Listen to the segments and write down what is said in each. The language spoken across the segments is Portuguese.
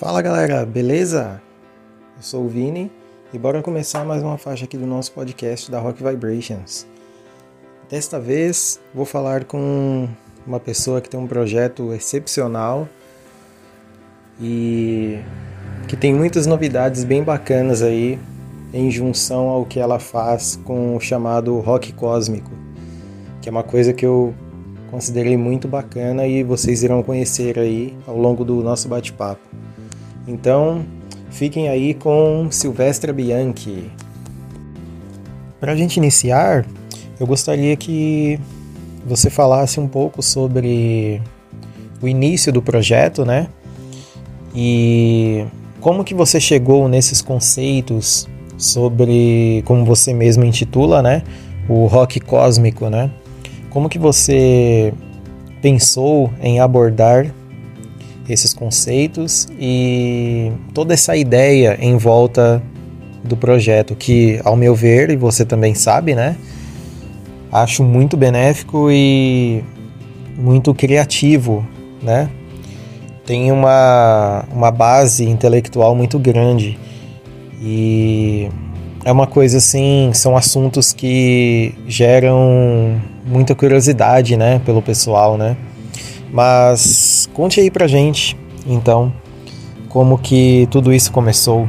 Fala galera, beleza? Eu sou o Vini e bora começar mais uma faixa aqui do nosso podcast da Rock Vibrations. Desta vez vou falar com uma pessoa que tem um projeto excepcional e que tem muitas novidades bem bacanas aí em junção ao que ela faz com o chamado rock cósmico, que é uma coisa que eu considerei muito bacana e vocês irão conhecer aí ao longo do nosso bate-papo. Então, fiquem aí com Silvestre Bianchi. Para a gente iniciar, eu gostaria que você falasse um pouco sobre o início do projeto, né? E como que você chegou nesses conceitos sobre, como você mesmo intitula, né? O rock cósmico, né? Como que você pensou em abordar esses conceitos e toda essa ideia em volta do projeto, que, ao meu ver, e você também sabe, né? Acho muito benéfico e muito criativo, né? Tem uma, uma base intelectual muito grande e é uma coisa assim, são assuntos que geram muita curiosidade, né, pelo pessoal, né? Mas conte aí pra gente, então, como que tudo isso começou.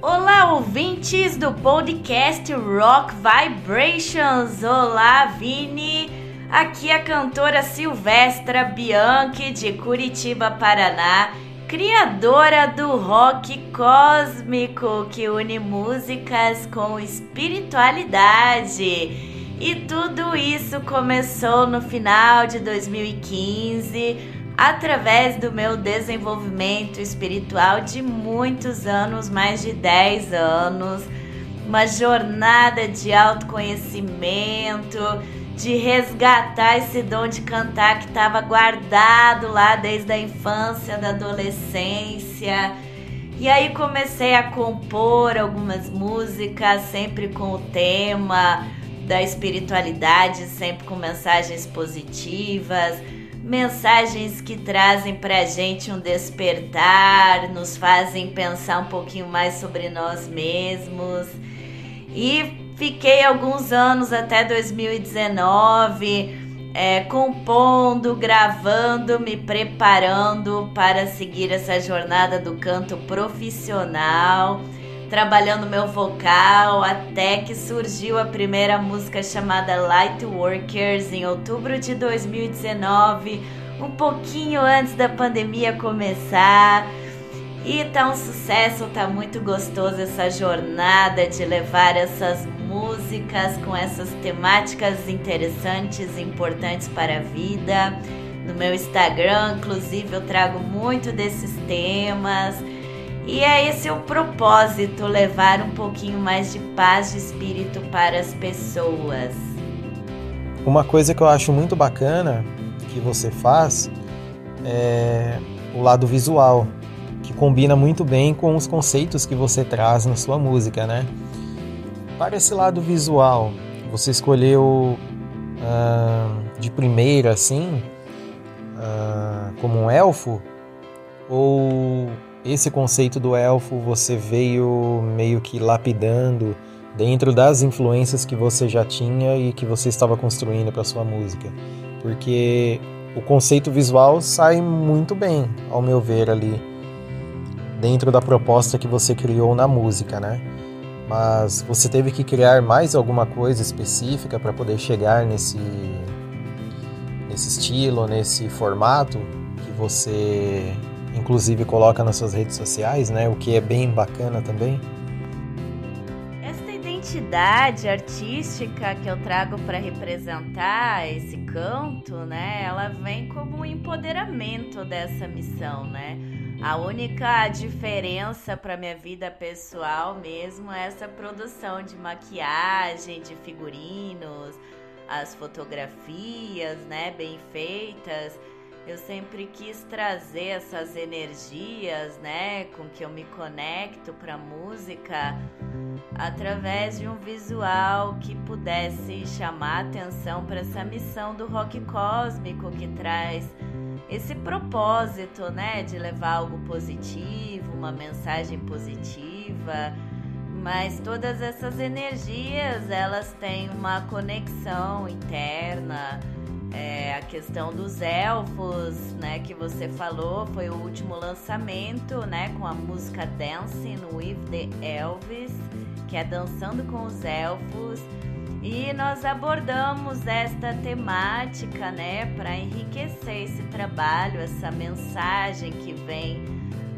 Olá, ouvintes do podcast Rock Vibrations. Olá, Vini. Aqui é a cantora Silvestra Bianchi de Curitiba, Paraná, criadora do rock cósmico que une músicas com espiritualidade. E tudo isso começou no final de 2015, através do meu desenvolvimento espiritual de muitos anos mais de 10 anos uma jornada de autoconhecimento, de resgatar esse dom de cantar que estava guardado lá desde a infância, da adolescência. E aí comecei a compor algumas músicas, sempre com o tema da espiritualidade, sempre com mensagens positivas, mensagens que trazem pra gente um despertar, nos fazem pensar um pouquinho mais sobre nós mesmos. E fiquei alguns anos até 2019 é, compondo, gravando, me preparando para seguir essa jornada do canto profissional trabalhando meu vocal até que surgiu a primeira música chamada Light Workers em outubro de 2019, um pouquinho antes da pandemia começar. E tá um sucesso, tá muito gostoso essa jornada de levar essas músicas com essas temáticas interessantes e importantes para a vida. No meu Instagram, inclusive, eu trago muito desses temas. E é esse o propósito, levar um pouquinho mais de paz de espírito para as pessoas. Uma coisa que eu acho muito bacana que você faz é o lado visual, que combina muito bem com os conceitos que você traz na sua música, né? Para esse lado visual, você escolheu uh, de primeira assim, uh, como um elfo, ou esse conceito do elfo você veio meio que lapidando dentro das influências que você já tinha e que você estava construindo para sua música, porque o conceito visual sai muito bem, ao meu ver ali, dentro da proposta que você criou na música, né? Mas você teve que criar mais alguma coisa específica para poder chegar nesse nesse estilo, nesse formato que você inclusive coloca nas suas redes sociais, né? O que é bem bacana também. Essa identidade artística que eu trago para representar esse canto, né? Ela vem como um empoderamento dessa missão, né? A única diferença para minha vida pessoal mesmo é essa produção de maquiagem, de figurinos, as fotografias, né, bem feitas eu sempre quis trazer essas energias, né, com que eu me conecto para música através de um visual que pudesse chamar atenção para essa missão do rock cósmico que traz esse propósito, né, de levar algo positivo, uma mensagem positiva, mas todas essas energias elas têm uma conexão interna. É, a questão dos elfos, né, que você falou, foi o último lançamento, né, com a música Dancing with the Elvis, que é dançando com os elfos. E nós abordamos esta temática, né, para enriquecer esse trabalho, essa mensagem que vem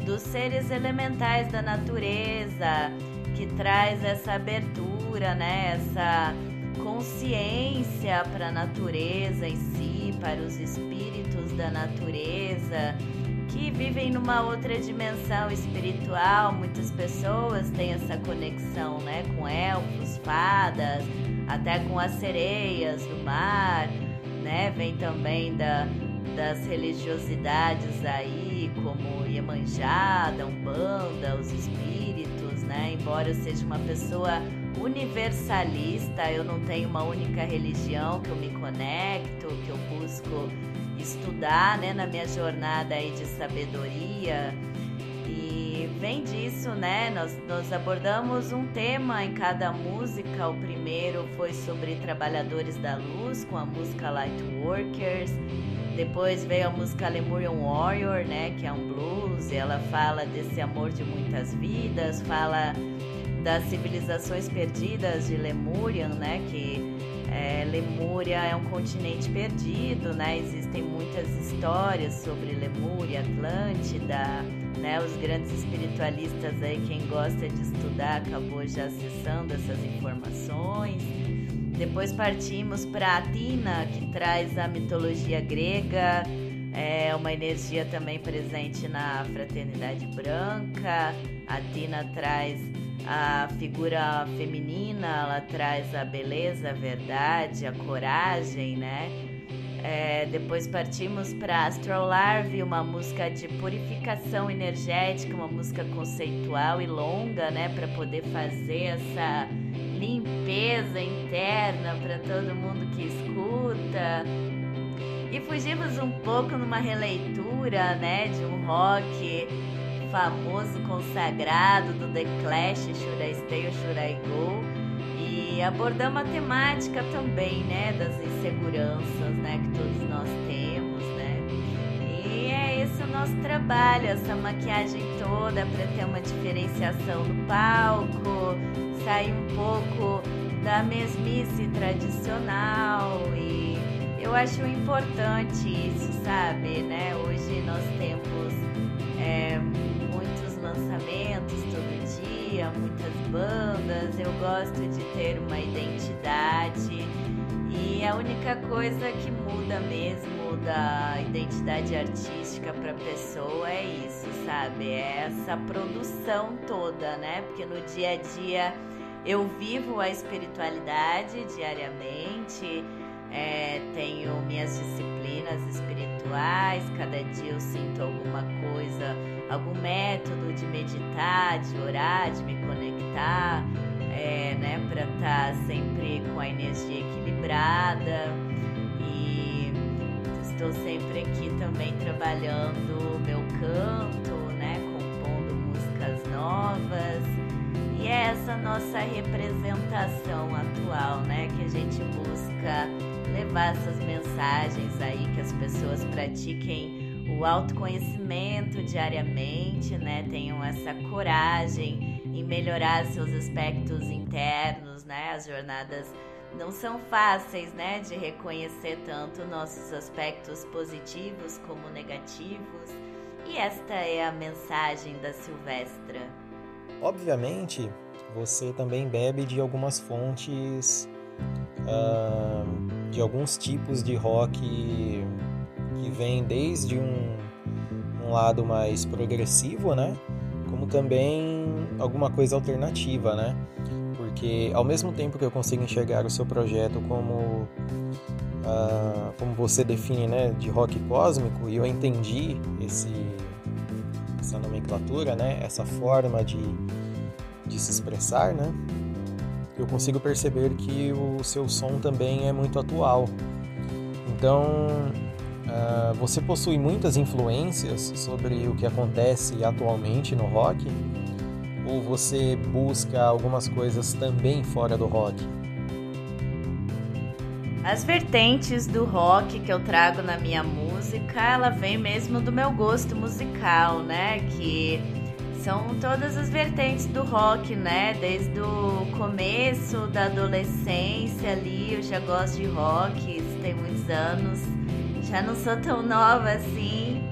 dos seres elementais da natureza, que traz essa abertura, né, essa consciência para a natureza em si, para os espíritos da natureza que vivem numa outra dimensão espiritual. Muitas pessoas têm essa conexão, né, com elfos, fadas, até com as sereias do mar, né? Vem também da, das religiosidades aí, como Iemanjá, da Umbanda, os espíritos, né? Embora eu seja uma pessoa universalista, eu não tenho uma única religião que eu me conecto, que eu busco estudar, né, na minha jornada aí de sabedoria vem disso, né? Nós, nós abordamos um tema em cada música. O primeiro foi sobre trabalhadores da luz, com a música Lightworkers. Depois veio a música Lemurian Warrior, né? Que é um blues. E ela fala desse amor de muitas vidas, fala das civilizações perdidas de Lemurian, né? Que é, Lemúria é um continente perdido, né? Existem muitas histórias sobre Lemúria, Atlântida, né? Os grandes espiritualistas aí, quem gosta de estudar, acabou já acessando essas informações. Depois partimos para Atina, que traz a mitologia grega, é uma energia também presente na fraternidade branca. Atina traz a figura feminina, ela traz a beleza, a verdade, a coragem, né? É, depois partimos para Astral Larve, uma música de purificação energética, uma música conceitual e longa, né, para poder fazer essa limpeza interna para todo mundo que escuta. E fugimos um pouco numa releitura, né, de um rock famoso consagrado do The Clash, Should I Stay or Should I Go? E abordamos a temática também, né, das inseguranças, né, que todos nós temos, né? E é esse o nosso trabalho, essa maquiagem toda para ter uma diferenciação no palco, sair um pouco da mesmice tradicional e eu acho importante isso, sabe, né? Hoje nós temos é, lançamentos todo dia, muitas bandas. Eu gosto de ter uma identidade e a única coisa que muda mesmo da identidade artística para pessoa é isso, sabe? É essa produção toda, né? Porque no dia a dia eu vivo a espiritualidade diariamente. É, tenho minhas disciplinas espirituais, cada dia eu sinto alguma coisa algum método de meditar, de orar, de me conectar, é, né, para estar tá sempre com a energia equilibrada. E estou sempre aqui também trabalhando meu canto, né, compondo músicas novas. E é essa nossa representação atual, né, que a gente busca levar essas mensagens aí que as pessoas pratiquem o autoconhecimento diariamente, né? Tenham essa coragem em melhorar seus aspectos internos, né? As jornadas não são fáceis, né, de reconhecer tanto nossos aspectos positivos como negativos. E esta é a mensagem da Silvestra. Obviamente, você também bebe de algumas fontes, uh, de alguns tipos de rock que vem desde um, um lado mais progressivo, né? Como também alguma coisa alternativa, né? Porque ao mesmo tempo que eu consigo enxergar o seu projeto como uh, como você define, né, de rock cósmico, e eu entendi esse essa nomenclatura, né, essa forma de, de se expressar, né? Eu consigo perceber que o seu som também é muito atual. Então, Uh, você possui muitas influências sobre o que acontece atualmente no rock? Ou você busca algumas coisas também fora do rock? As vertentes do rock que eu trago na minha música, ela vem mesmo do meu gosto musical, né? Que são todas as vertentes do rock, né? Desde o começo da adolescência ali, eu já gosto de rock, isso tem muitos anos. Já não sou tão nova assim.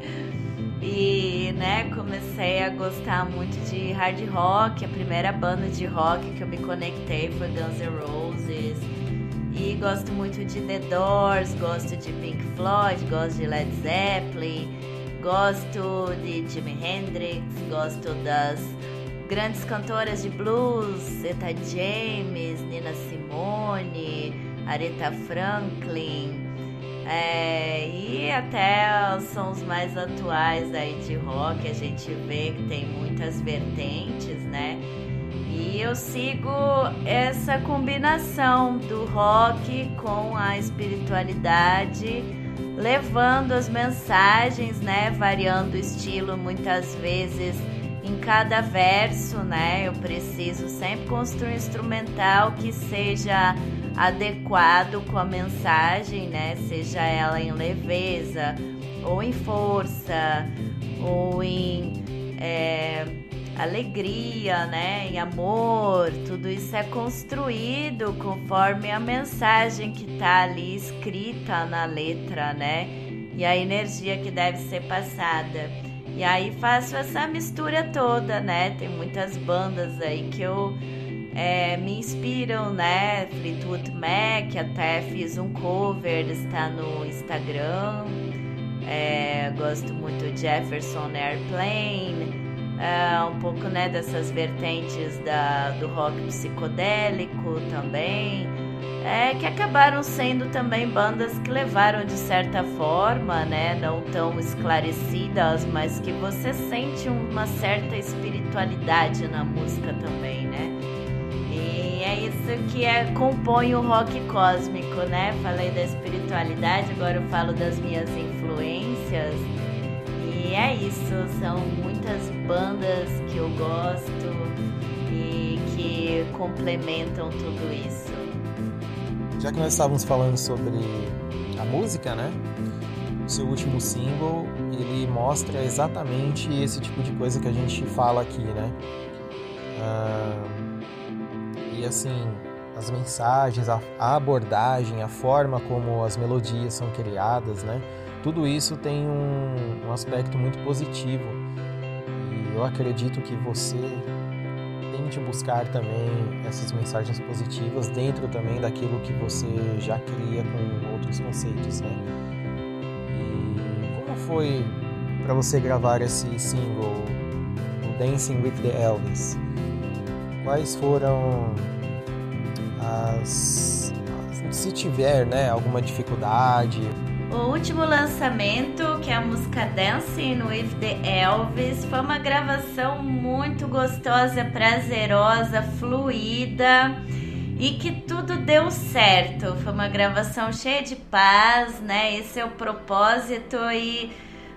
E, né, comecei a gostar muito de hard rock. A primeira banda de rock que eu me conectei foi Guns N' Roses. E gosto muito de The Doors, gosto de Pink Floyd, gosto de Led Zeppelin, gosto de Jimi Hendrix, gosto das grandes cantoras de blues, Eta James, Nina Simone, Aretha Franklin, é, e até os sons mais atuais aí de rock, a gente vê que tem muitas vertentes, né? E eu sigo essa combinação do rock com a espiritualidade, levando as mensagens, né, variando o estilo muitas vezes em cada verso, né? Eu preciso sempre construir um instrumental que seja adequado com a mensagem, né? Seja ela em leveza, ou em força, ou em é, alegria, né, em amor, tudo isso é construído conforme a mensagem que está ali escrita na letra, né, e a energia que deve ser passada. E aí faço essa mistura toda, né? Tem muitas bandas aí que eu é, me inspiram, né? Fleetwood Mac, até fiz um cover, está no Instagram. É, gosto muito de Jefferson Airplane uh, um pouco né, dessas vertentes da, do rock psicodélico também, é, que acabaram sendo também bandas que levaram de certa forma, né, não tão esclarecidas, mas que você sente uma certa espiritualidade na música também, né? Isso que é, compõe o rock cósmico, né? Falei da espiritualidade, agora eu falo das minhas influências. E é isso, são muitas bandas que eu gosto e que complementam tudo isso. Já que nós estávamos falando sobre a música, né? O seu último single, ele mostra exatamente esse tipo de coisa que a gente fala aqui, né? Ah, assim, as mensagens, a, abordagem, a forma como as melodias são criadas, né? tudo isso tem um, um aspecto muito positivo. E eu acredito que você tente buscar também essas mensagens positivas dentro também daquilo que você já cria com outros conceitos, né? E como foi para você gravar esse single, Dancing with the Elvis? Quais foram as, se tiver, né, alguma dificuldade o último lançamento, que é a música Dancing with the Elvis, foi uma gravação muito gostosa, prazerosa, fluida e que tudo deu certo. Foi uma gravação cheia de paz, né? Esse é o propósito e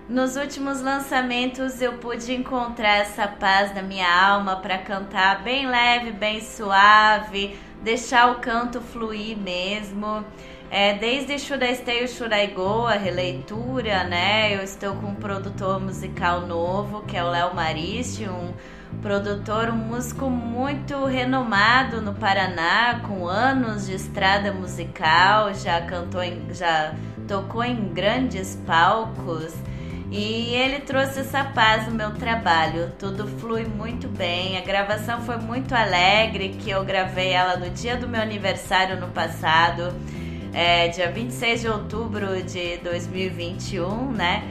nos últimos lançamentos eu pude encontrar essa paz na minha alma para cantar bem leve, bem suave, deixar o canto fluir mesmo. É, desde Should I Stay or Should I Go, a releitura, né? Eu estou com um produtor musical novo, que é o Léo Mariste, um produtor, um músico muito renomado no Paraná, com anos de estrada musical, já cantou, em, já tocou em grandes palcos. E ele trouxe essa paz no meu trabalho. Tudo flui muito bem. A gravação foi muito alegre, que eu gravei ela no dia do meu aniversário no passado é, dia 26 de outubro de 2021, né?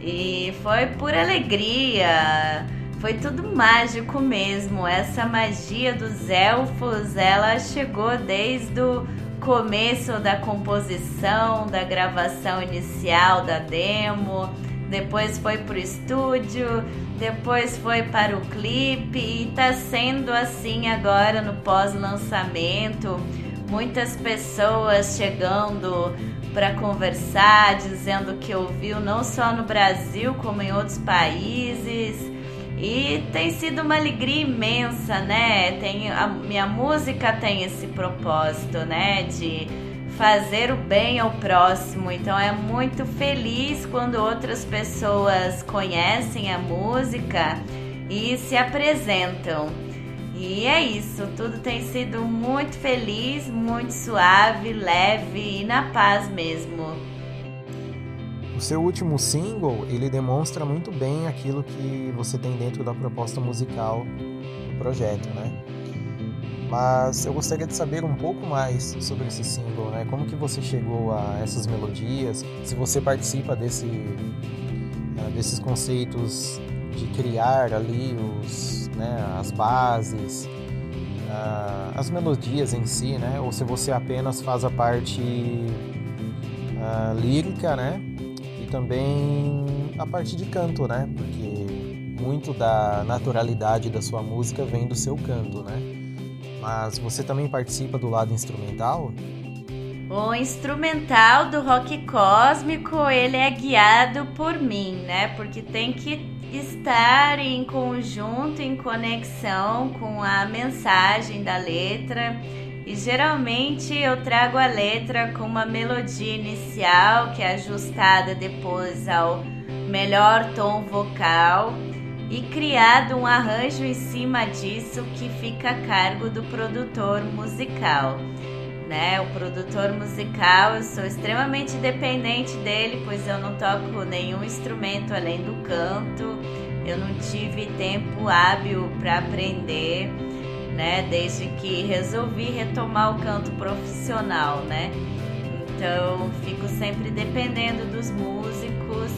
E foi por alegria, foi tudo mágico mesmo. Essa magia dos elfos, ela chegou desde o começo da composição, da gravação inicial da demo, depois foi pro estúdio, depois foi para o clipe e tá sendo assim agora no pós-lançamento muitas pessoas chegando para conversar, dizendo que ouviu não só no Brasil como em outros países. E tem sido uma alegria imensa, né? Tem a minha música tem esse propósito, né, de fazer o bem ao próximo. Então é muito feliz quando outras pessoas conhecem a música e se apresentam. E é isso, tudo tem sido muito feliz, muito suave, leve e na paz mesmo. O seu último single, ele demonstra muito bem aquilo que você tem dentro da proposta musical do projeto, né? Mas eu gostaria de saber um pouco mais sobre esse single, né? Como que você chegou a essas melodias? Se você participa desse, uh, desses conceitos de criar ali os, né, as bases, uh, as melodias em si, né? Ou se você apenas faz a parte uh, lírica, né? E também a parte de canto, né? Porque muito da naturalidade da sua música vem do seu canto, né? Mas você também participa do lado instrumental? O instrumental do rock cósmico, ele é guiado por mim, né? Porque tem que estar em conjunto, em conexão com a mensagem da letra. E geralmente eu trago a letra com uma melodia inicial que é ajustada depois ao melhor tom vocal e criado um arranjo em cima disso que fica a cargo do produtor musical. Né? O produtor musical, eu sou extremamente dependente dele, pois eu não toco nenhum instrumento além do canto. Eu não tive tempo hábil para aprender, né? Desde que resolvi retomar o canto profissional, né? Então, fico sempre dependendo dos músicos,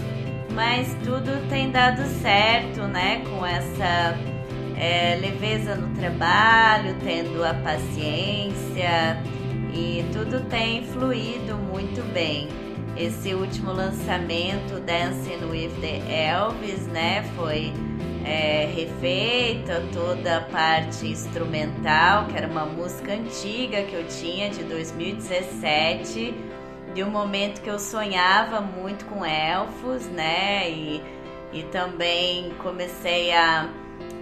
mas tudo tem dado certo, né? Com essa é, leveza no trabalho, tendo a paciência e tudo tem fluído muito bem. Esse último lançamento, Dancing with the Elvis, né, foi é, refeita toda a parte instrumental, que era uma música antiga que eu tinha de 2017, de um momento que eu sonhava muito com elfos, né, e, e também comecei a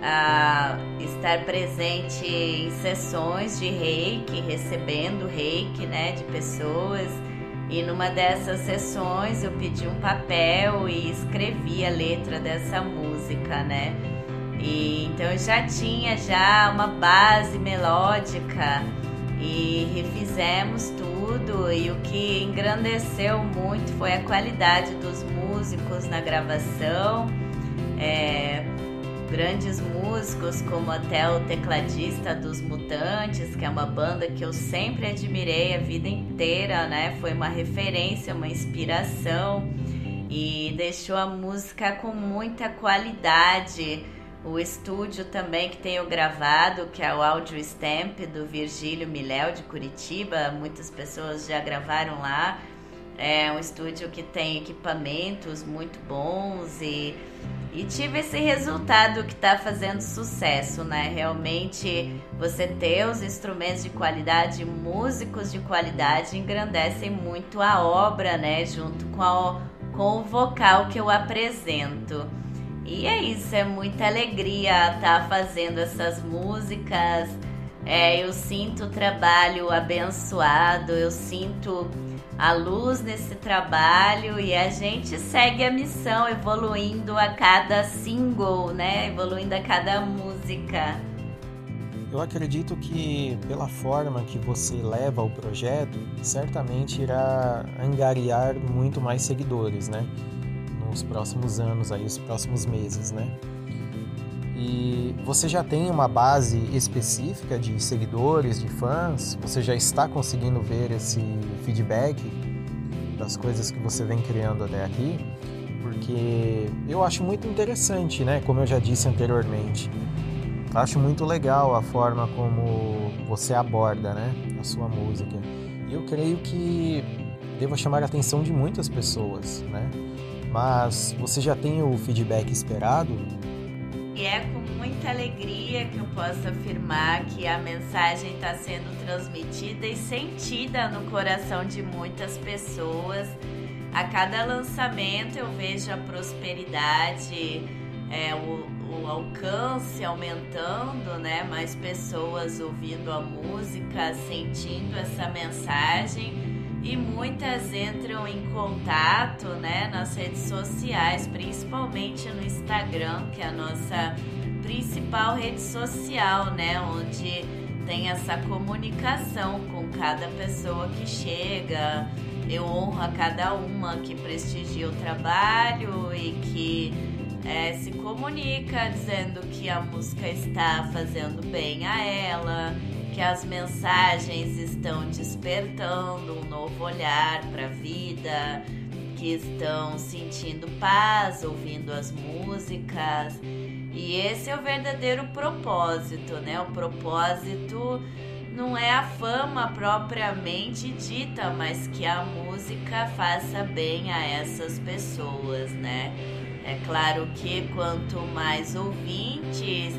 a estar presente em sessões de reiki, recebendo reiki né, de pessoas. E numa dessas sessões eu pedi um papel e escrevi a letra dessa música, né? E, então eu já tinha já uma base melódica e refizemos tudo e o que engrandeceu muito foi a qualidade dos músicos na gravação. É, grandes músicos, como até o tecladista dos Mutantes, que é uma banda que eu sempre admirei a vida inteira, né? Foi uma referência, uma inspiração e deixou a música com muita qualidade. O estúdio também que tenho gravado, que é o Audio Stamp do Virgílio Miléu de Curitiba, muitas pessoas já gravaram lá. É um estúdio que tem equipamentos muito bons e e tive esse resultado que está fazendo sucesso, né? Realmente você ter os instrumentos de qualidade, músicos de qualidade engrandecem muito a obra, né? Junto com, a, com o vocal que eu apresento. E é isso, é muita alegria estar tá fazendo essas músicas. É, eu sinto o trabalho abençoado, eu sinto a luz nesse trabalho e a gente segue a missão evoluindo a cada single, né? Evoluindo a cada música. Eu acredito que pela forma que você leva o projeto, certamente irá angariar muito mais seguidores, né? Nos próximos anos aí, os próximos meses, né? E você já tem uma base específica de seguidores, de fãs? Você já está conseguindo ver esse feedback das coisas que você vem criando até aqui? Porque eu acho muito interessante, né? Como eu já disse anteriormente. Acho muito legal a forma como você aborda, né? A sua música. E eu creio que deva chamar a atenção de muitas pessoas, né? Mas você já tem o feedback esperado e é com muita alegria que eu posso afirmar que a mensagem está sendo transmitida e sentida no coração de muitas pessoas. A cada lançamento eu vejo a prosperidade, é, o, o alcance aumentando, né? Mais pessoas ouvindo a música, sentindo essa mensagem e muitas entram em contato né, nas redes sociais, principalmente no Instagram, que é a nossa principal rede social, né, onde tem essa comunicação com cada pessoa que chega. Eu honro a cada uma que prestigia o trabalho e que é, se comunica dizendo que a música está fazendo bem a ela que as mensagens estão despertando um novo olhar para a vida, que estão sentindo paz ouvindo as músicas. E esse é o verdadeiro propósito, né? O propósito não é a fama propriamente dita, mas que a música faça bem a essas pessoas, né? É claro que quanto mais ouvintes,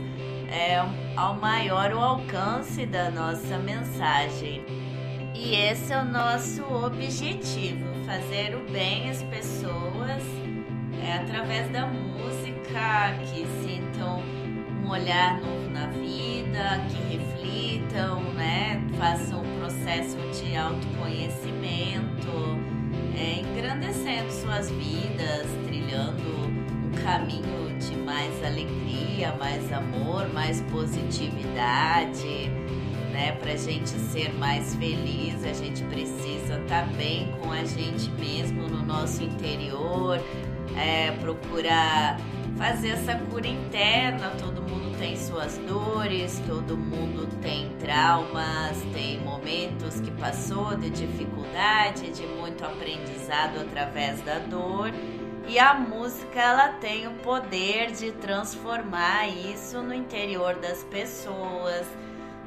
é ao maior o alcance da nossa mensagem. E esse é o nosso objetivo: fazer o bem às pessoas é, através da música, que sintam um olhar novo na vida, que reflitam, né? façam um processo de autoconhecimento, é, engrandecendo suas vidas, trilhando caminho de mais alegria, mais amor, mais positividade, né? Pra gente ser mais feliz, a gente precisa estar tá bem com a gente mesmo no nosso interior, é, procurar fazer essa cura interna. Todo mundo tem suas dores, todo mundo tem traumas, tem momentos que passou de dificuldade, de muito aprendizado através da dor. E a música ela tem o poder de transformar isso no interior das pessoas,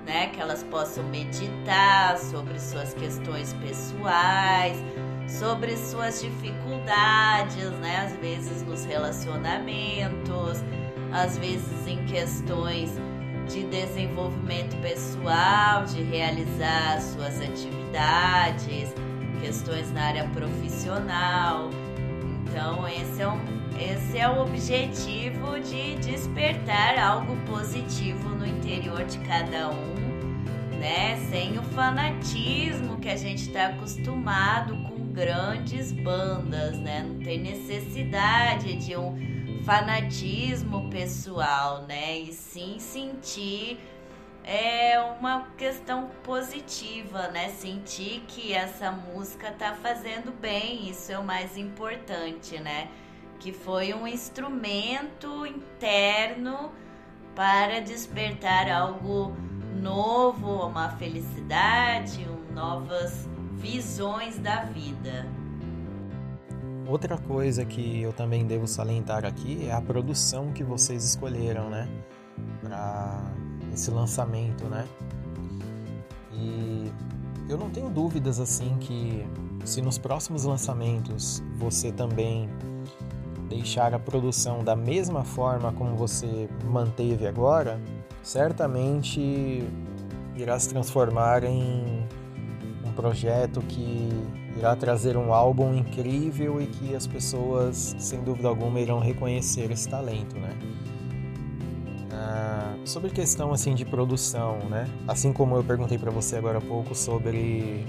né? Que elas possam meditar sobre suas questões pessoais, sobre suas dificuldades, né? Às vezes nos relacionamentos, às vezes em questões de desenvolvimento pessoal, de realizar suas atividades, questões na área profissional. Então, esse é, um, esse é o objetivo de despertar algo positivo no interior de cada um, né? Sem o fanatismo que a gente está acostumado com grandes bandas, né? Não tem necessidade de um fanatismo pessoal, né? E sim sentir é uma questão positiva, né? Sentir que essa música tá fazendo bem, isso é o mais importante, né? Que foi um instrumento interno para despertar algo novo, uma felicidade, um, novas visões da vida. Outra coisa que eu também devo salientar aqui é a produção que vocês escolheram, né? Para esse lançamento, né? E eu não tenho dúvidas assim que se nos próximos lançamentos você também deixar a produção da mesma forma como você manteve agora, certamente irá se transformar em um projeto que irá trazer um álbum incrível e que as pessoas, sem dúvida alguma, irão reconhecer esse talento, né? Ah, sobre questão assim de produção, né? Assim como eu perguntei para você agora há pouco sobre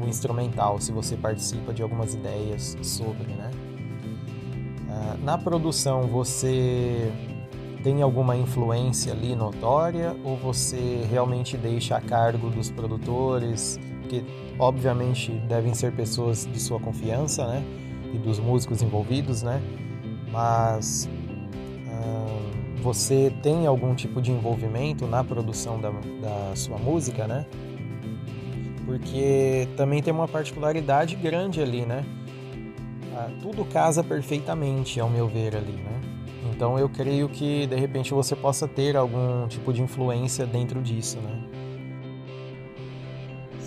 o instrumental, se você participa de algumas ideias sobre, né? Ah, na produção você tem alguma influência ali notória ou você realmente deixa a cargo dos produtores, que obviamente devem ser pessoas de sua confiança, né? E dos músicos envolvidos, né? Mas você tem algum tipo de envolvimento na produção da, da sua música, né? Porque também tem uma particularidade grande ali, né? Ah, tudo casa perfeitamente, ao meu ver, ali, né? Então eu creio que de repente você possa ter algum tipo de influência dentro disso, né?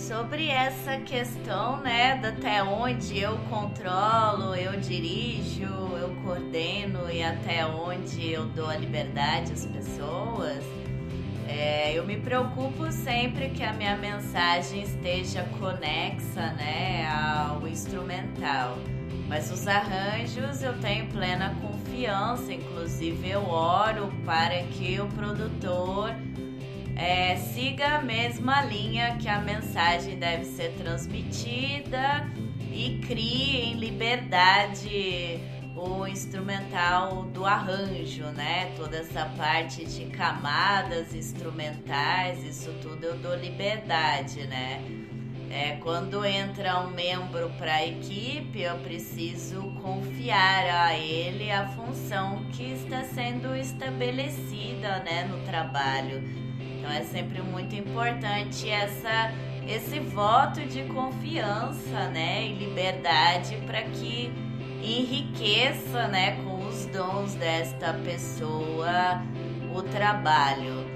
Sobre essa questão, né, de até onde eu controlo, eu dirijo, eu coordeno e até onde eu dou a liberdade às pessoas, é, eu me preocupo sempre que a minha mensagem esteja conexa, né, ao instrumental. Mas os arranjos eu tenho plena confiança, inclusive eu oro para que o produtor é, siga a mesma linha que a mensagem deve ser transmitida e crie em liberdade o instrumental do arranjo, né? Toda essa parte de camadas instrumentais, isso tudo eu dou liberdade, né? É, quando entra um membro para a equipe, eu preciso confiar a ele a função que está sendo estabelecida né, no trabalho. Então é sempre muito importante essa, esse voto de confiança né, e liberdade para que enriqueça né, com os dons desta pessoa o trabalho.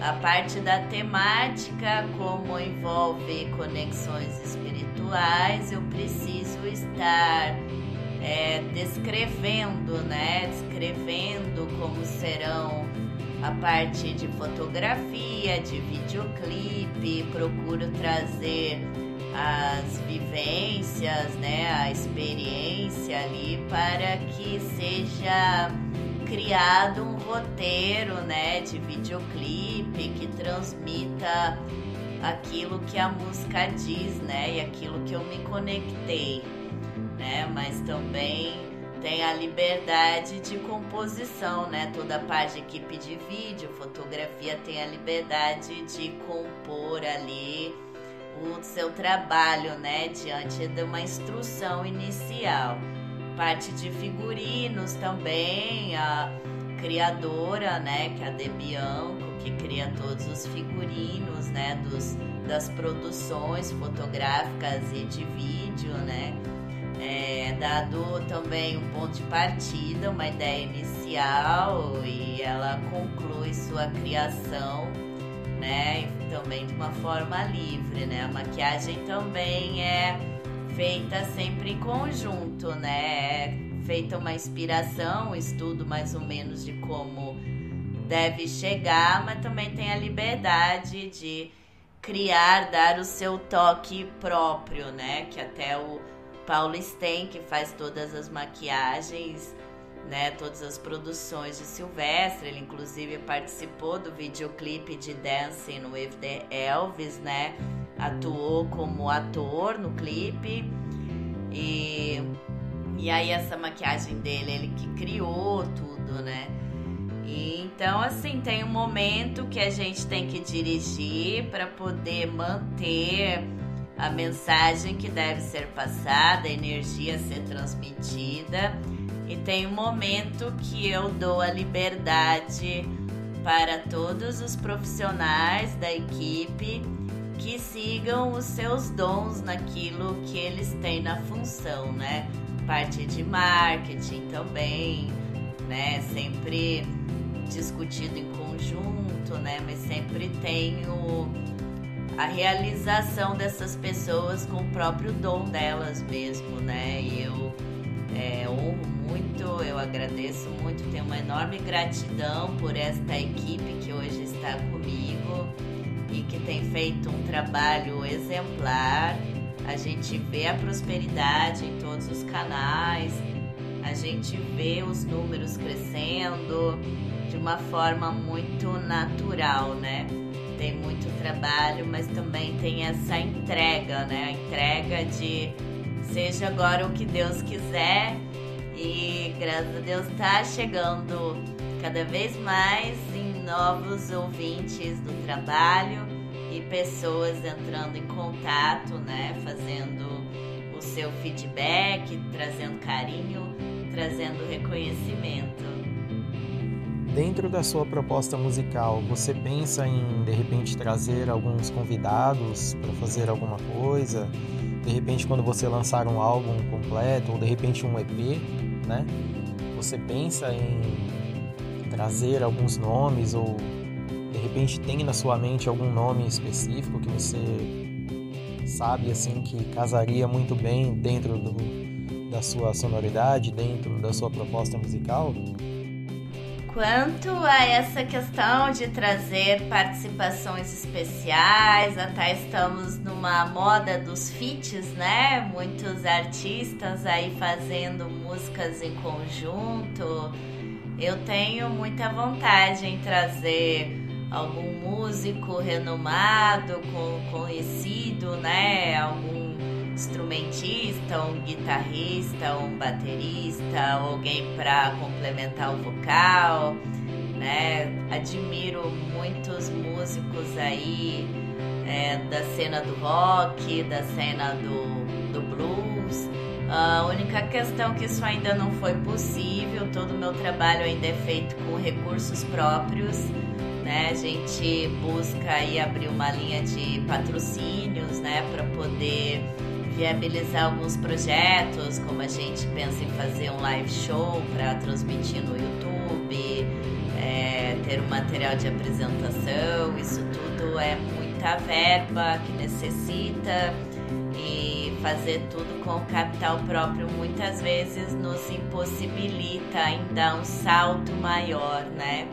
A parte da temática, como envolve conexões espirituais, eu preciso estar é, descrevendo, né? Descrevendo como serão a parte de fotografia, de videoclipe, procuro trazer as vivências, né, a experiência ali para que seja criado um roteiro, né, de videoclipe que transmita aquilo que a música diz, né, e aquilo que eu me conectei, né, mas também tem a liberdade de composição, né? Toda parte equipe de vídeo, fotografia tem a liberdade de compor ali o seu trabalho, né, diante de uma instrução inicial. Parte de figurinos também, a criadora, né, que é a Debianco, que cria todos os figurinos, né, dos, das produções fotográficas e de vídeo, né. É, dado também um ponto de partida, uma ideia inicial e ela conclui sua criação né? Também de uma forma livre, né? A maquiagem também é feita sempre em conjunto, né? É feita uma inspiração, um estudo mais ou menos de como deve chegar, mas também tem a liberdade de criar, dar o seu toque próprio, né? Que até o Paulo Sten, que faz todas as maquiagens, né, todas as produções de Silvestre. Ele inclusive participou do videoclipe de Dancing with the Elvis, né? Atuou como ator no clipe. E e aí essa maquiagem dele, ele que criou tudo, né? E, então assim, tem um momento que a gente tem que dirigir para poder manter a mensagem que deve ser passada, a energia ser transmitida e tem um momento que eu dou a liberdade para todos os profissionais da equipe que sigam os seus dons naquilo que eles têm na função, né? Parte de marketing também, né? Sempre discutido em conjunto, né? Mas sempre tenho a realização dessas pessoas com o próprio dom delas mesmo, né? E eu é, honro muito, eu agradeço muito, tenho uma enorme gratidão por esta equipe que hoje está comigo e que tem feito um trabalho exemplar. A gente vê a prosperidade em todos os canais, a gente vê os números crescendo de uma forma muito natural, né? Tem muito trabalho, mas também tem essa entrega, né? A entrega de seja agora o que Deus quiser e graças a Deus tá chegando cada vez mais em novos ouvintes do trabalho e pessoas entrando em contato, né, fazendo o seu feedback, trazendo carinho, trazendo reconhecimento. Dentro da sua proposta musical, você pensa em de repente trazer alguns convidados para fazer alguma coisa? De repente, quando você lançar um álbum completo ou de repente um EP, né? Você pensa em trazer alguns nomes ou de repente tem na sua mente algum nome específico que você sabe assim que casaria muito bem dentro do, da sua sonoridade, dentro da sua proposta musical? Quanto a essa questão de trazer participações especiais, até estamos numa moda dos feats, né? Muitos artistas aí fazendo músicas em conjunto. Eu tenho muita vontade em trazer algum músico renomado, conhecido, né? Algum instrumentista, um guitarrista, um baterista, alguém para complementar o vocal, né? Admiro muitos músicos aí é, da cena do rock, da cena do, do blues. A única questão que isso ainda não foi possível, todo o meu trabalho ainda é feito com recursos próprios né? A gente busca aí abrir uma linha de patrocínios, né, para poder viabilizar alguns projetos, como a gente pensa em fazer um live show para transmitir no YouTube, é, ter um material de apresentação, isso tudo é muita verba que necessita e fazer tudo com capital próprio muitas vezes nos impossibilita ainda um salto maior, né?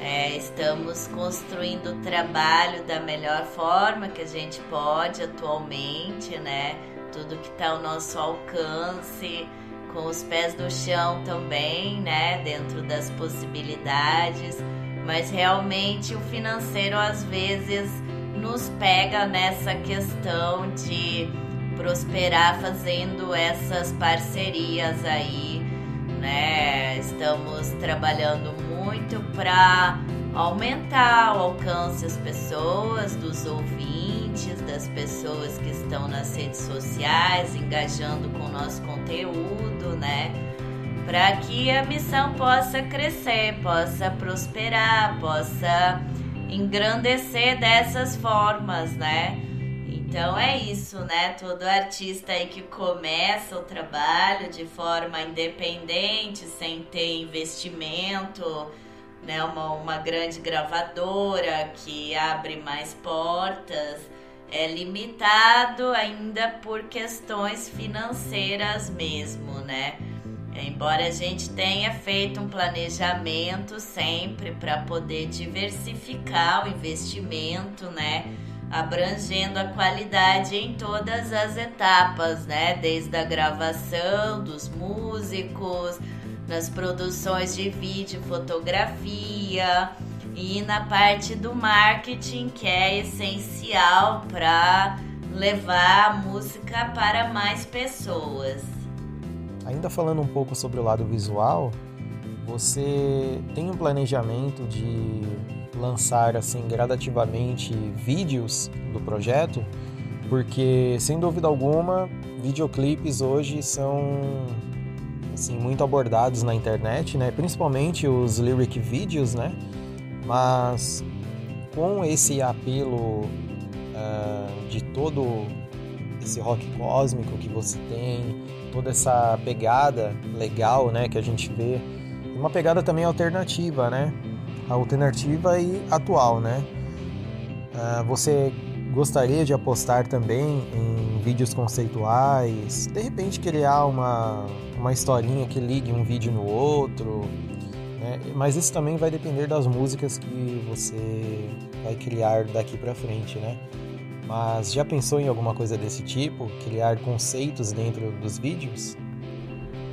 É, estamos construindo o trabalho da melhor forma que a gente pode atualmente, né? Tudo que está ao nosso alcance, com os pés no chão também, né? Dentro das possibilidades, mas realmente o financeiro às vezes nos pega nessa questão de prosperar fazendo essas parcerias aí, né? Estamos trabalhando muito para aumentar o alcance das pessoas, dos ouvintes, das pessoas que estão nas redes sociais, engajando com o nosso conteúdo, né? Para que a missão possa crescer, possa prosperar, possa engrandecer dessas formas, né? Então é isso, né? Todo artista aí que começa o trabalho de forma independente, sem ter investimento, né? Uma, uma grande gravadora que abre mais portas, é limitado ainda por questões financeiras mesmo, né? Embora a gente tenha feito um planejamento sempre para poder diversificar o investimento, né? Abrangendo a qualidade em todas as etapas, né? Desde a gravação dos músicos, nas produções de vídeo, fotografia e na parte do marketing que é essencial para levar a música para mais pessoas. Ainda falando um pouco sobre o lado visual, você tem um planejamento de lançar assim gradativamente vídeos do projeto, porque sem dúvida alguma, videoclipes hoje são assim muito abordados na internet, né? Principalmente os lyric vídeos, né? Mas com esse apelo uh, de todo esse rock cósmico que você tem, toda essa pegada legal, né, que a gente vê, uma pegada também alternativa, né? Alternativa e atual, né? Uh, você gostaria de apostar também em vídeos conceituais, de repente criar uma, uma historinha que ligue um vídeo no outro, né? mas isso também vai depender das músicas que você vai criar daqui para frente, né? Mas já pensou em alguma coisa desse tipo? Criar conceitos dentro dos vídeos?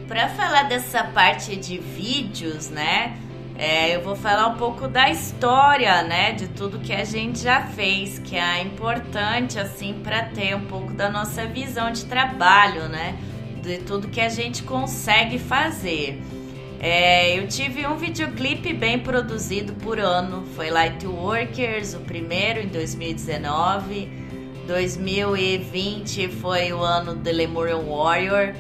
Para falar dessa parte de vídeos, né? É, eu vou falar um pouco da história, né, de tudo que a gente já fez, que é importante assim para ter um pouco da nossa visão de trabalho, né, de tudo que a gente consegue fazer. É, eu tive um videoclipe bem produzido por ano, foi Light Workers, o primeiro em 2019. 2020 foi o ano do Lemurian Warrior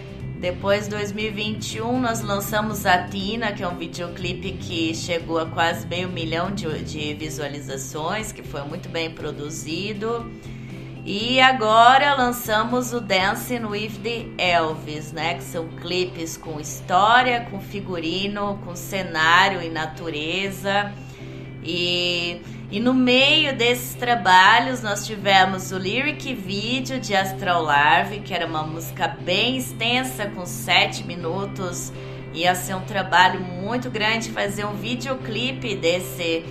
depois, 2021, nós lançamos a Tina, que é um videoclipe que chegou a quase meio milhão de, de visualizações, que foi muito bem produzido. E agora lançamos o Dancing with the Elvis, né? Que são clipes com história, com figurino, com cenário e natureza. E E no meio desses trabalhos nós tivemos o lyric video de Astral Larve, que era uma música bem extensa, com sete minutos. Ia ser um trabalho muito grande fazer um videoclipe desse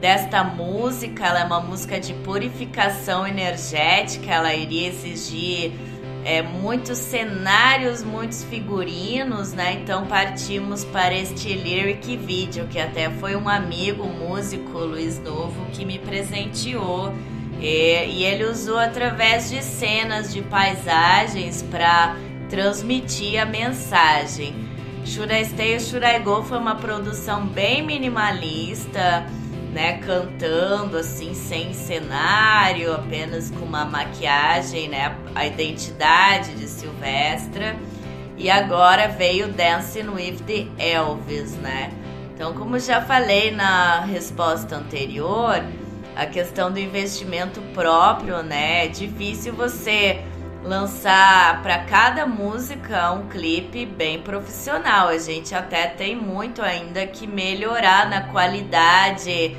desta música. Ela é uma música de purificação energética. Ela iria exigir é, muitos cenários, muitos figurinos, né? Então partimos para este lyric video, que até foi um amigo músico, Luiz Novo, que me presenteou. E, e ele usou através de cenas de paisagens para transmitir a mensagem. Should I Stay or Should I Go foi uma produção bem minimalista né, cantando assim sem cenário, apenas com uma maquiagem, né, a identidade de Silvestra. E agora veio Dancing with the Elvis, né? Então, como já falei na resposta anterior, a questão do investimento próprio, né? É difícil você lançar para cada música um clipe bem profissional. A gente até tem muito ainda que melhorar na qualidade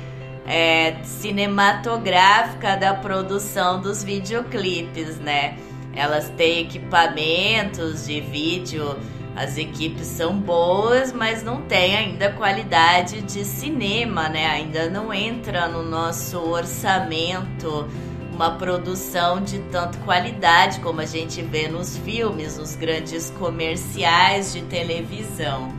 é, cinematográfica da produção dos videoclipes, né? Elas têm equipamentos de vídeo, as equipes são boas, mas não tem ainda qualidade de cinema, né? Ainda não entra no nosso orçamento uma produção de tanta qualidade como a gente vê nos filmes, nos grandes comerciais de televisão.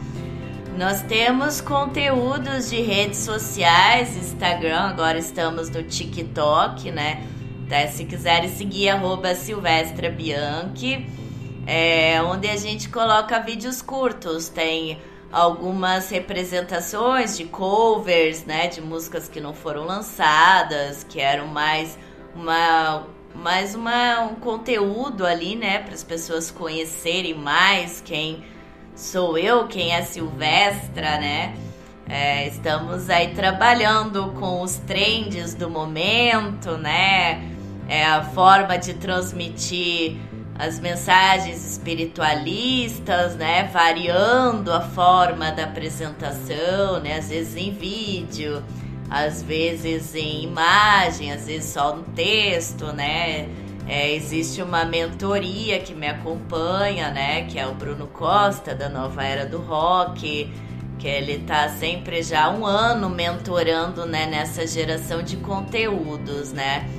Nós temos conteúdos de redes sociais, Instagram, agora estamos no TikTok, né? Até se quiserem seguir, arroba Silvestra Bianchi, é, onde a gente coloca vídeos curtos, tem algumas representações de covers, né, de músicas que não foram lançadas, que eram mais uma mais uma, um conteúdo ali, né, para as pessoas conhecerem mais quem sou eu, quem é Silvestra, né? É, estamos aí trabalhando com os trends do momento, né? É a forma de transmitir as mensagens espiritualistas, né? Variando a forma da apresentação, né? Às vezes em vídeo, às vezes em imagem, às vezes só no texto, né? É, existe uma mentoria que me acompanha, né? Que é o Bruno Costa, da Nova Era do Rock, que ele tá sempre já há um ano mentorando, né? Nessa geração de conteúdos, né?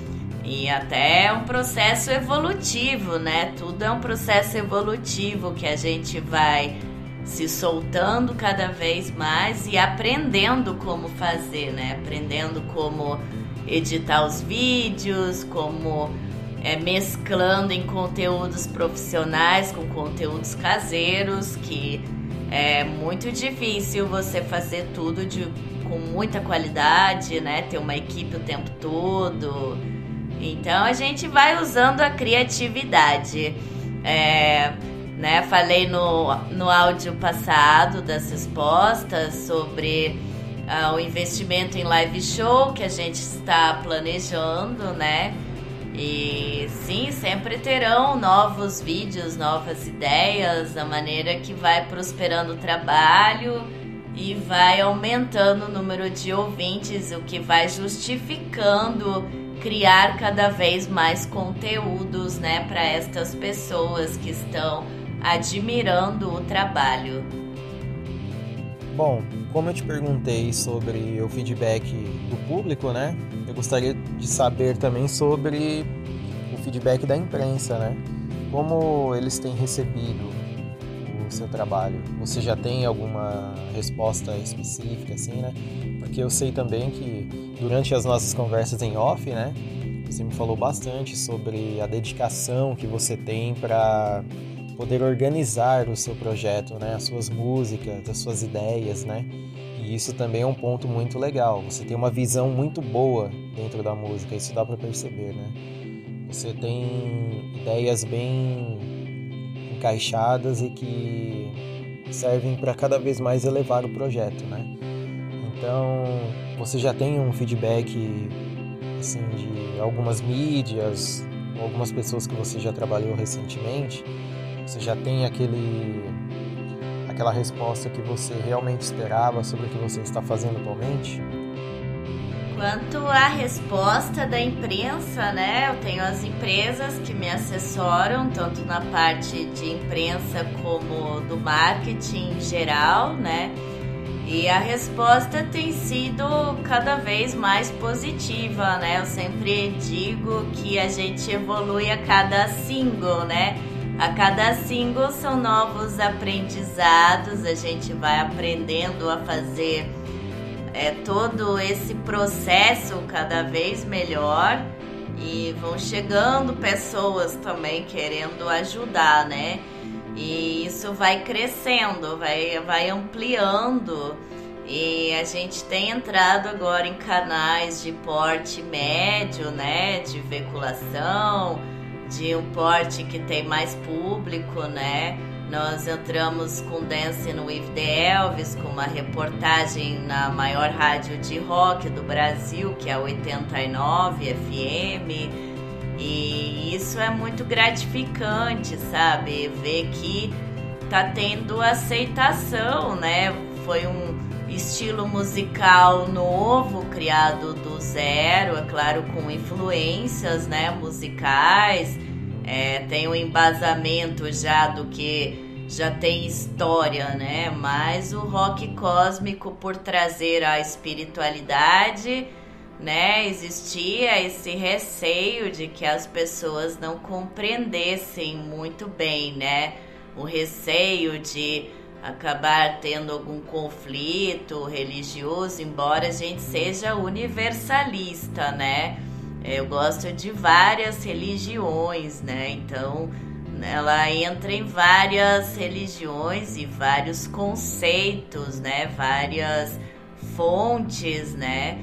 E até é um processo evolutivo, né? Tudo é um processo evolutivo que a gente vai se soltando cada vez mais e aprendendo como fazer, né? Aprendendo como editar os vídeos, como é, mesclando em conteúdos profissionais com conteúdos caseiros, que é muito difícil você fazer tudo de, com muita qualidade, né? Ter uma equipe o tempo todo. Então a gente vai usando a criatividade. É, né? Falei no, no áudio passado das respostas sobre uh, o investimento em live show que a gente está planejando, né? E sim, sempre terão novos vídeos, novas ideias, a maneira que vai prosperando o trabalho e vai aumentando o número de ouvintes, o que vai justificando criar cada vez mais conteúdos, né, para estas pessoas que estão admirando o trabalho. Bom, como eu te perguntei sobre o feedback do público, né? Eu gostaria de saber também sobre o feedback da imprensa, né? Como eles têm recebido o seu trabalho? Você já tem alguma resposta específica, assim, né? Porque eu sei também que durante as nossas conversas em off, né? Você me falou bastante sobre a dedicação que você tem para poder organizar o seu projeto, né? As suas músicas, as suas ideias, né? E isso também é um ponto muito legal. Você tem uma visão muito boa dentro da música, isso dá para perceber, né? Você tem ideias bem encaixadas e que servem para cada vez mais elevar o projeto, né? Então, você já tem um feedback assim de algumas mídias, algumas pessoas que você já trabalhou recentemente, você já tem aquele aquela resposta que você realmente esperava sobre o que você está fazendo atualmente? Quanto à resposta da imprensa, né? Eu tenho as empresas que me assessoram, tanto na parte de imprensa como do marketing em geral, né? E a resposta tem sido cada vez mais positiva, né? Eu sempre digo que a gente evolui a cada single, né? A cada single são novos aprendizados, a gente vai aprendendo a fazer é, todo esse processo cada vez melhor e vão chegando pessoas também querendo ajudar, né? E isso vai crescendo, vai, vai ampliando. E a gente tem entrado agora em canais de porte médio, né? De veiculação, de um porte que tem mais público, né? Nós entramos com Dancing with the Elvis, com uma reportagem na maior rádio de rock do Brasil, que é a 89 FM. E isso é muito gratificante, sabe? Ver que tá tendo aceitação, né? Foi um estilo musical novo, criado do zero, é claro, com influências, né, musicais. É, tem um embasamento já do que já tem história, né? Mas o rock cósmico por trazer a espiritualidade né? Existia esse receio de que as pessoas não compreendessem muito bem, né? O receio de acabar tendo algum conflito religioso, embora a gente seja universalista, né? Eu gosto de várias religiões, né? Então, ela entra em várias religiões e vários conceitos, né? Várias fontes, né?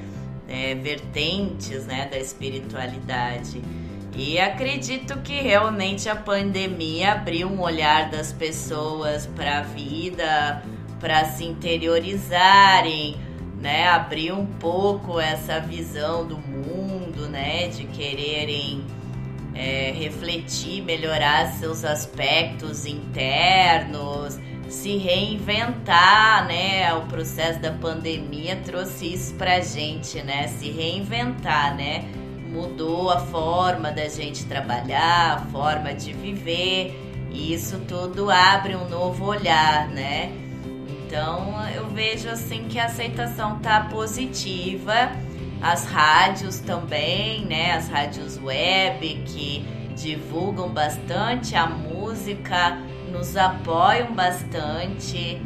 é, vertentes né, da espiritualidade. E acredito que realmente a pandemia abriu um olhar das pessoas para a vida, para se interiorizarem, né? Abriu um pouco essa visão do mundo, né? De quererem é, refletir, melhorar seus aspectos internos, se reinventar, né? O processo da pandemia trouxe isso pra gente, né? Se reinventar, né? Mudou a forma da gente trabalhar, a forma de viver, e isso tudo abre um novo olhar, né? Então eu vejo assim que a aceitação tá positiva, as rádios também, né? As rádios web que divulgam bastante a música nos apoiam bastante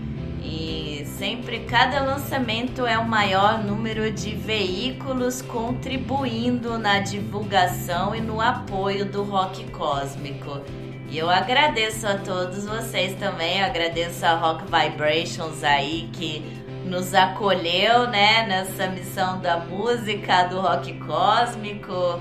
e sempre cada lançamento é o maior número de veículos contribuindo na divulgação e no apoio do rock cósmico. E eu agradeço a todos vocês também, agradeço a Rock Vibrations aí que nos acolheu, né, nessa missão da música do rock cósmico.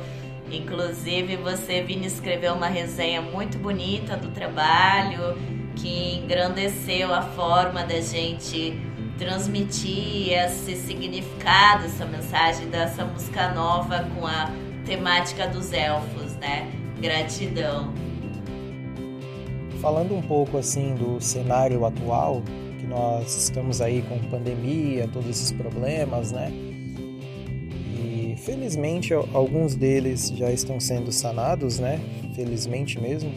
Inclusive, você, Vini, escreveu uma resenha muito bonita do trabalho, que engrandeceu a forma da gente transmitir esse significado, essa mensagem dessa música nova com a temática dos elfos, né? Gratidão. Falando um pouco assim do cenário atual, que nós estamos aí com pandemia, todos esses problemas, né? Felizmente, alguns deles já estão sendo sanados, né? Felizmente mesmo.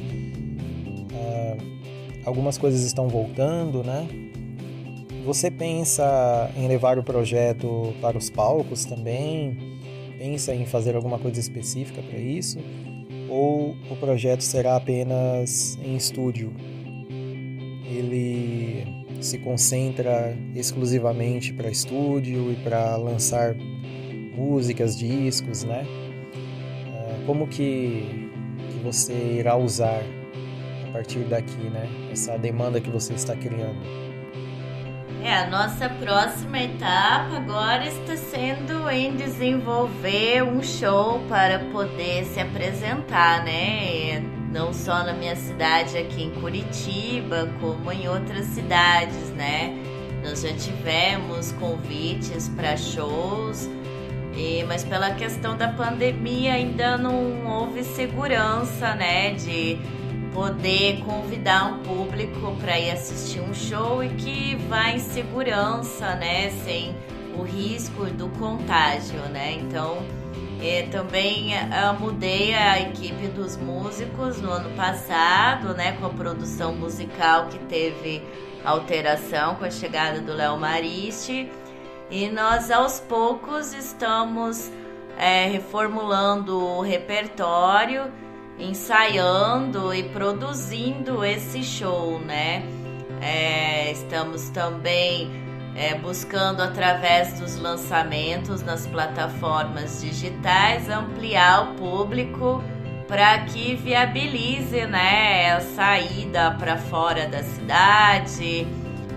Algumas coisas estão voltando, né? Você pensa em levar o projeto para os palcos também? Pensa em fazer alguma coisa específica para isso? Ou o projeto será apenas em estúdio? Ele se concentra exclusivamente para estúdio e para lançar músicas, discos, né? Ah, como que, que você irá usar partir daqui, né? Essa demanda que você está criando. É, a nossa próxima etapa agora está sendo em desenvolver um show para poder se apresentar, né? Não só na minha cidade aqui em Curitiba, como em outras cidades, né? Nós já tivemos convites para shows e, mas pela questão da pandemia ainda não houve segurança, né, de poder convidar um público para ir assistir um show e que vá em segurança, né, sem o risco do contágio, né? Então, é, também eu mudei a equipe dos músicos no ano passado, né? Com a produção musical que teve alteração com a chegada do Léo Mariste. E nós aos poucos estamos é, reformulando o repertório, ensaiando e produzindo esse show, né? É, estamos também é, buscando através dos lançamentos nas plataformas digitais ampliar o público para que viabilize né, a saída para fora da cidade,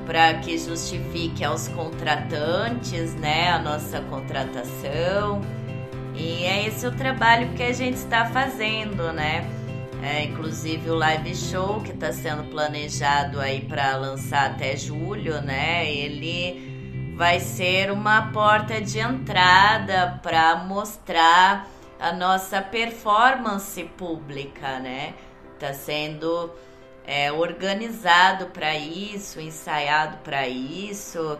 para que justifique aos contratantes né, a nossa contratação. E é esse o trabalho que a gente está fazendo, né? É, inclusive o live show que está sendo planejado aí para lançar até julho, né? Ele vai ser uma porta de entrada para mostrar a nossa performance pública, né? Está sendo é, organizado para isso, ensaiado para isso,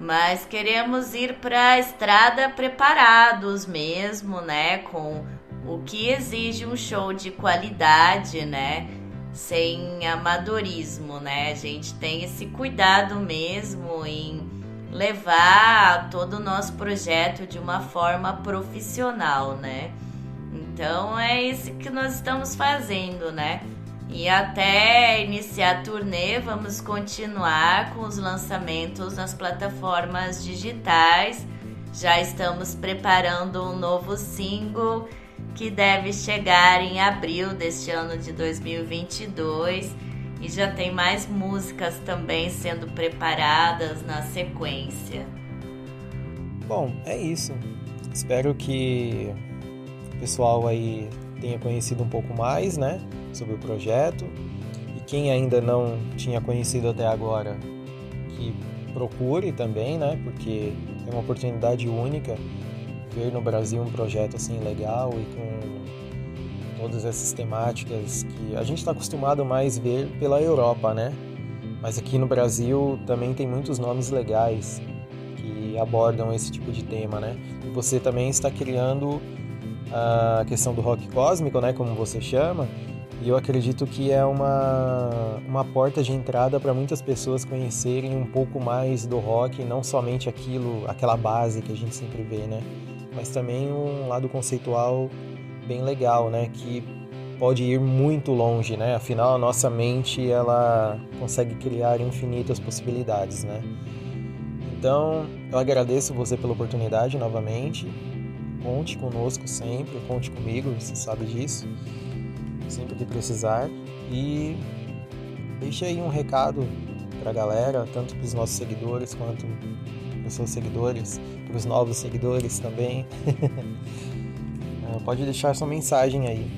mas queremos ir para a estrada preparados mesmo, né? Com o que exige um show de qualidade, né? Sem amadorismo, né? A gente tem esse cuidado mesmo em levar todo o nosso projeto de uma forma profissional, né? Então é isso que nós estamos fazendo, né? E até iniciar a turnê, vamos continuar com os lançamentos nas plataformas digitais. Já estamos preparando um novo single que deve chegar em abril deste ano de 2022 e já tem mais músicas também sendo preparadas na sequência. Bom, é isso. Espero que o pessoal aí tenha conhecido um pouco mais, né, sobre o projeto. E quem ainda não tinha conhecido até agora, que procure também, né, porque é uma oportunidade única ver no Brasil um projeto assim legal e com todas essas temáticas que a gente está acostumado mais ver pela Europa, né? Mas aqui no Brasil também tem muitos nomes legais que abordam esse tipo de tema, né? E você também está criando a questão do rock cósmico, né? Como você chama. E eu acredito que é uma, uma porta de entrada para muitas pessoas conhecerem um pouco mais do rock, não somente aquilo, aquela base que a gente sempre vê, né? Mas também um lado conceitual bem legal, né? Que pode ir muito longe, né? Afinal, a nossa mente ela consegue criar infinitas possibilidades, né? Então, eu agradeço você pela oportunidade novamente. Conte conosco sempre, conte comigo, você sabe disso. Sempre que precisar. E deixe aí um recado para a galera, tanto para os nossos seguidores quanto para os seus seguidores, para os novos seguidores também. Pode deixar sua mensagem aí.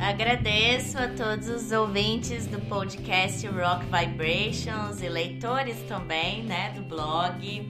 Agradeço a todos os ouvintes do podcast Rock Vibrations e leitores também, né, do blog.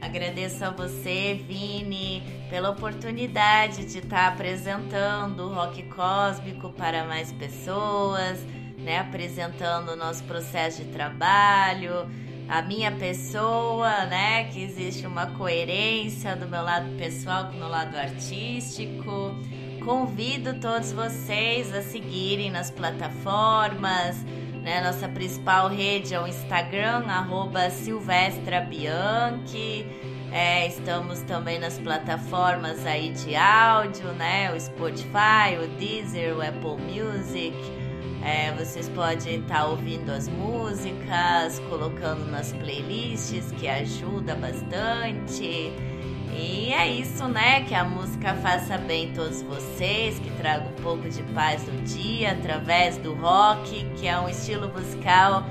Agradeço a você, Vini, pela oportunidade de estar apresentando o rock cósmico para mais pessoas, né, apresentando o nosso processo de trabalho, a minha pessoa, né? Que existe uma coerência do meu lado pessoal com o meu lado artístico. Convido todos vocês a seguirem nas plataformas. Né? Nossa principal rede é o Instagram, arroba. É, estamos também nas plataformas aí de áudio, né? O Spotify, o Deezer, o Apple Music. É, vocês podem estar tá ouvindo as músicas, colocando nas playlists, que ajuda bastante. E é isso, né? Que a música faça bem todos vocês, que traga um pouco de paz no dia através do rock, que é um estilo musical,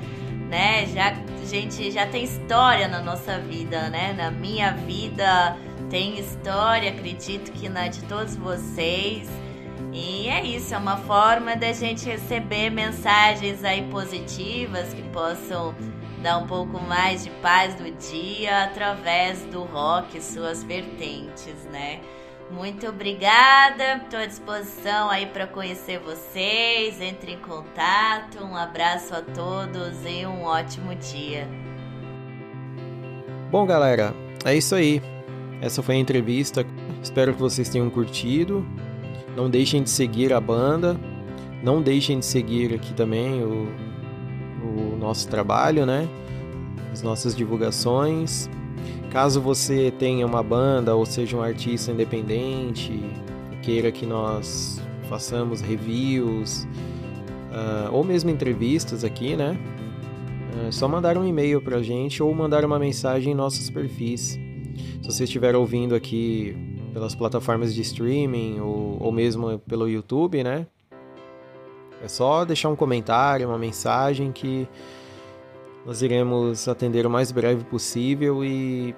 né? Já gente já tem história na nossa vida, né? Na minha vida tem história, acredito que na de todos vocês. E é isso, é uma forma da gente receber mensagens aí positivas que possam dar um pouco mais de paz no dia através do rock suas vertentes, né? Muito obrigada, estou à disposição aí para conhecer vocês, entre em contato, um abraço a todos e um ótimo dia. Bom, galera, é isso aí. Essa foi a entrevista. Espero que vocês tenham curtido. Não deixem de seguir a banda. Não deixem de seguir aqui também o nosso trabalho, né? As nossas divulgações. Caso você tenha uma banda ou seja um artista independente, queira que nós façamos reviews uh, ou mesmo entrevistas aqui, né? É só mandar um e-mail pra gente ou mandar uma mensagem em nossos perfis. Se você estiver ouvindo aqui pelas plataformas de streaming ou, ou mesmo pelo YouTube, né? É só deixar um comentário, uma mensagem que nós iremos atender o mais breve possível e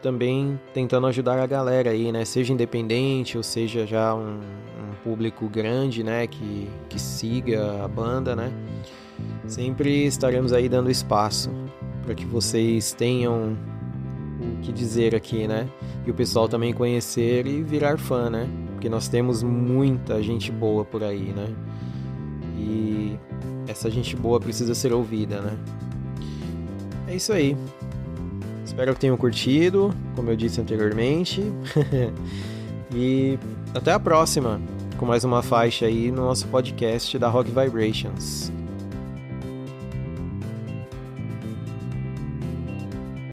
também tentando ajudar a galera aí, né? Seja independente ou seja já um, um público grande, né? Que, que siga a banda, né? Sempre estaremos aí dando espaço para que vocês tenham o que dizer aqui, né? E o pessoal também conhecer e virar fã, né? Porque nós temos muita gente boa por aí, né? E essa gente boa precisa ser ouvida, né? É isso aí. Espero que tenham curtido, como eu disse anteriormente. e até a próxima com mais uma faixa aí no nosso podcast da Rock Vibrations.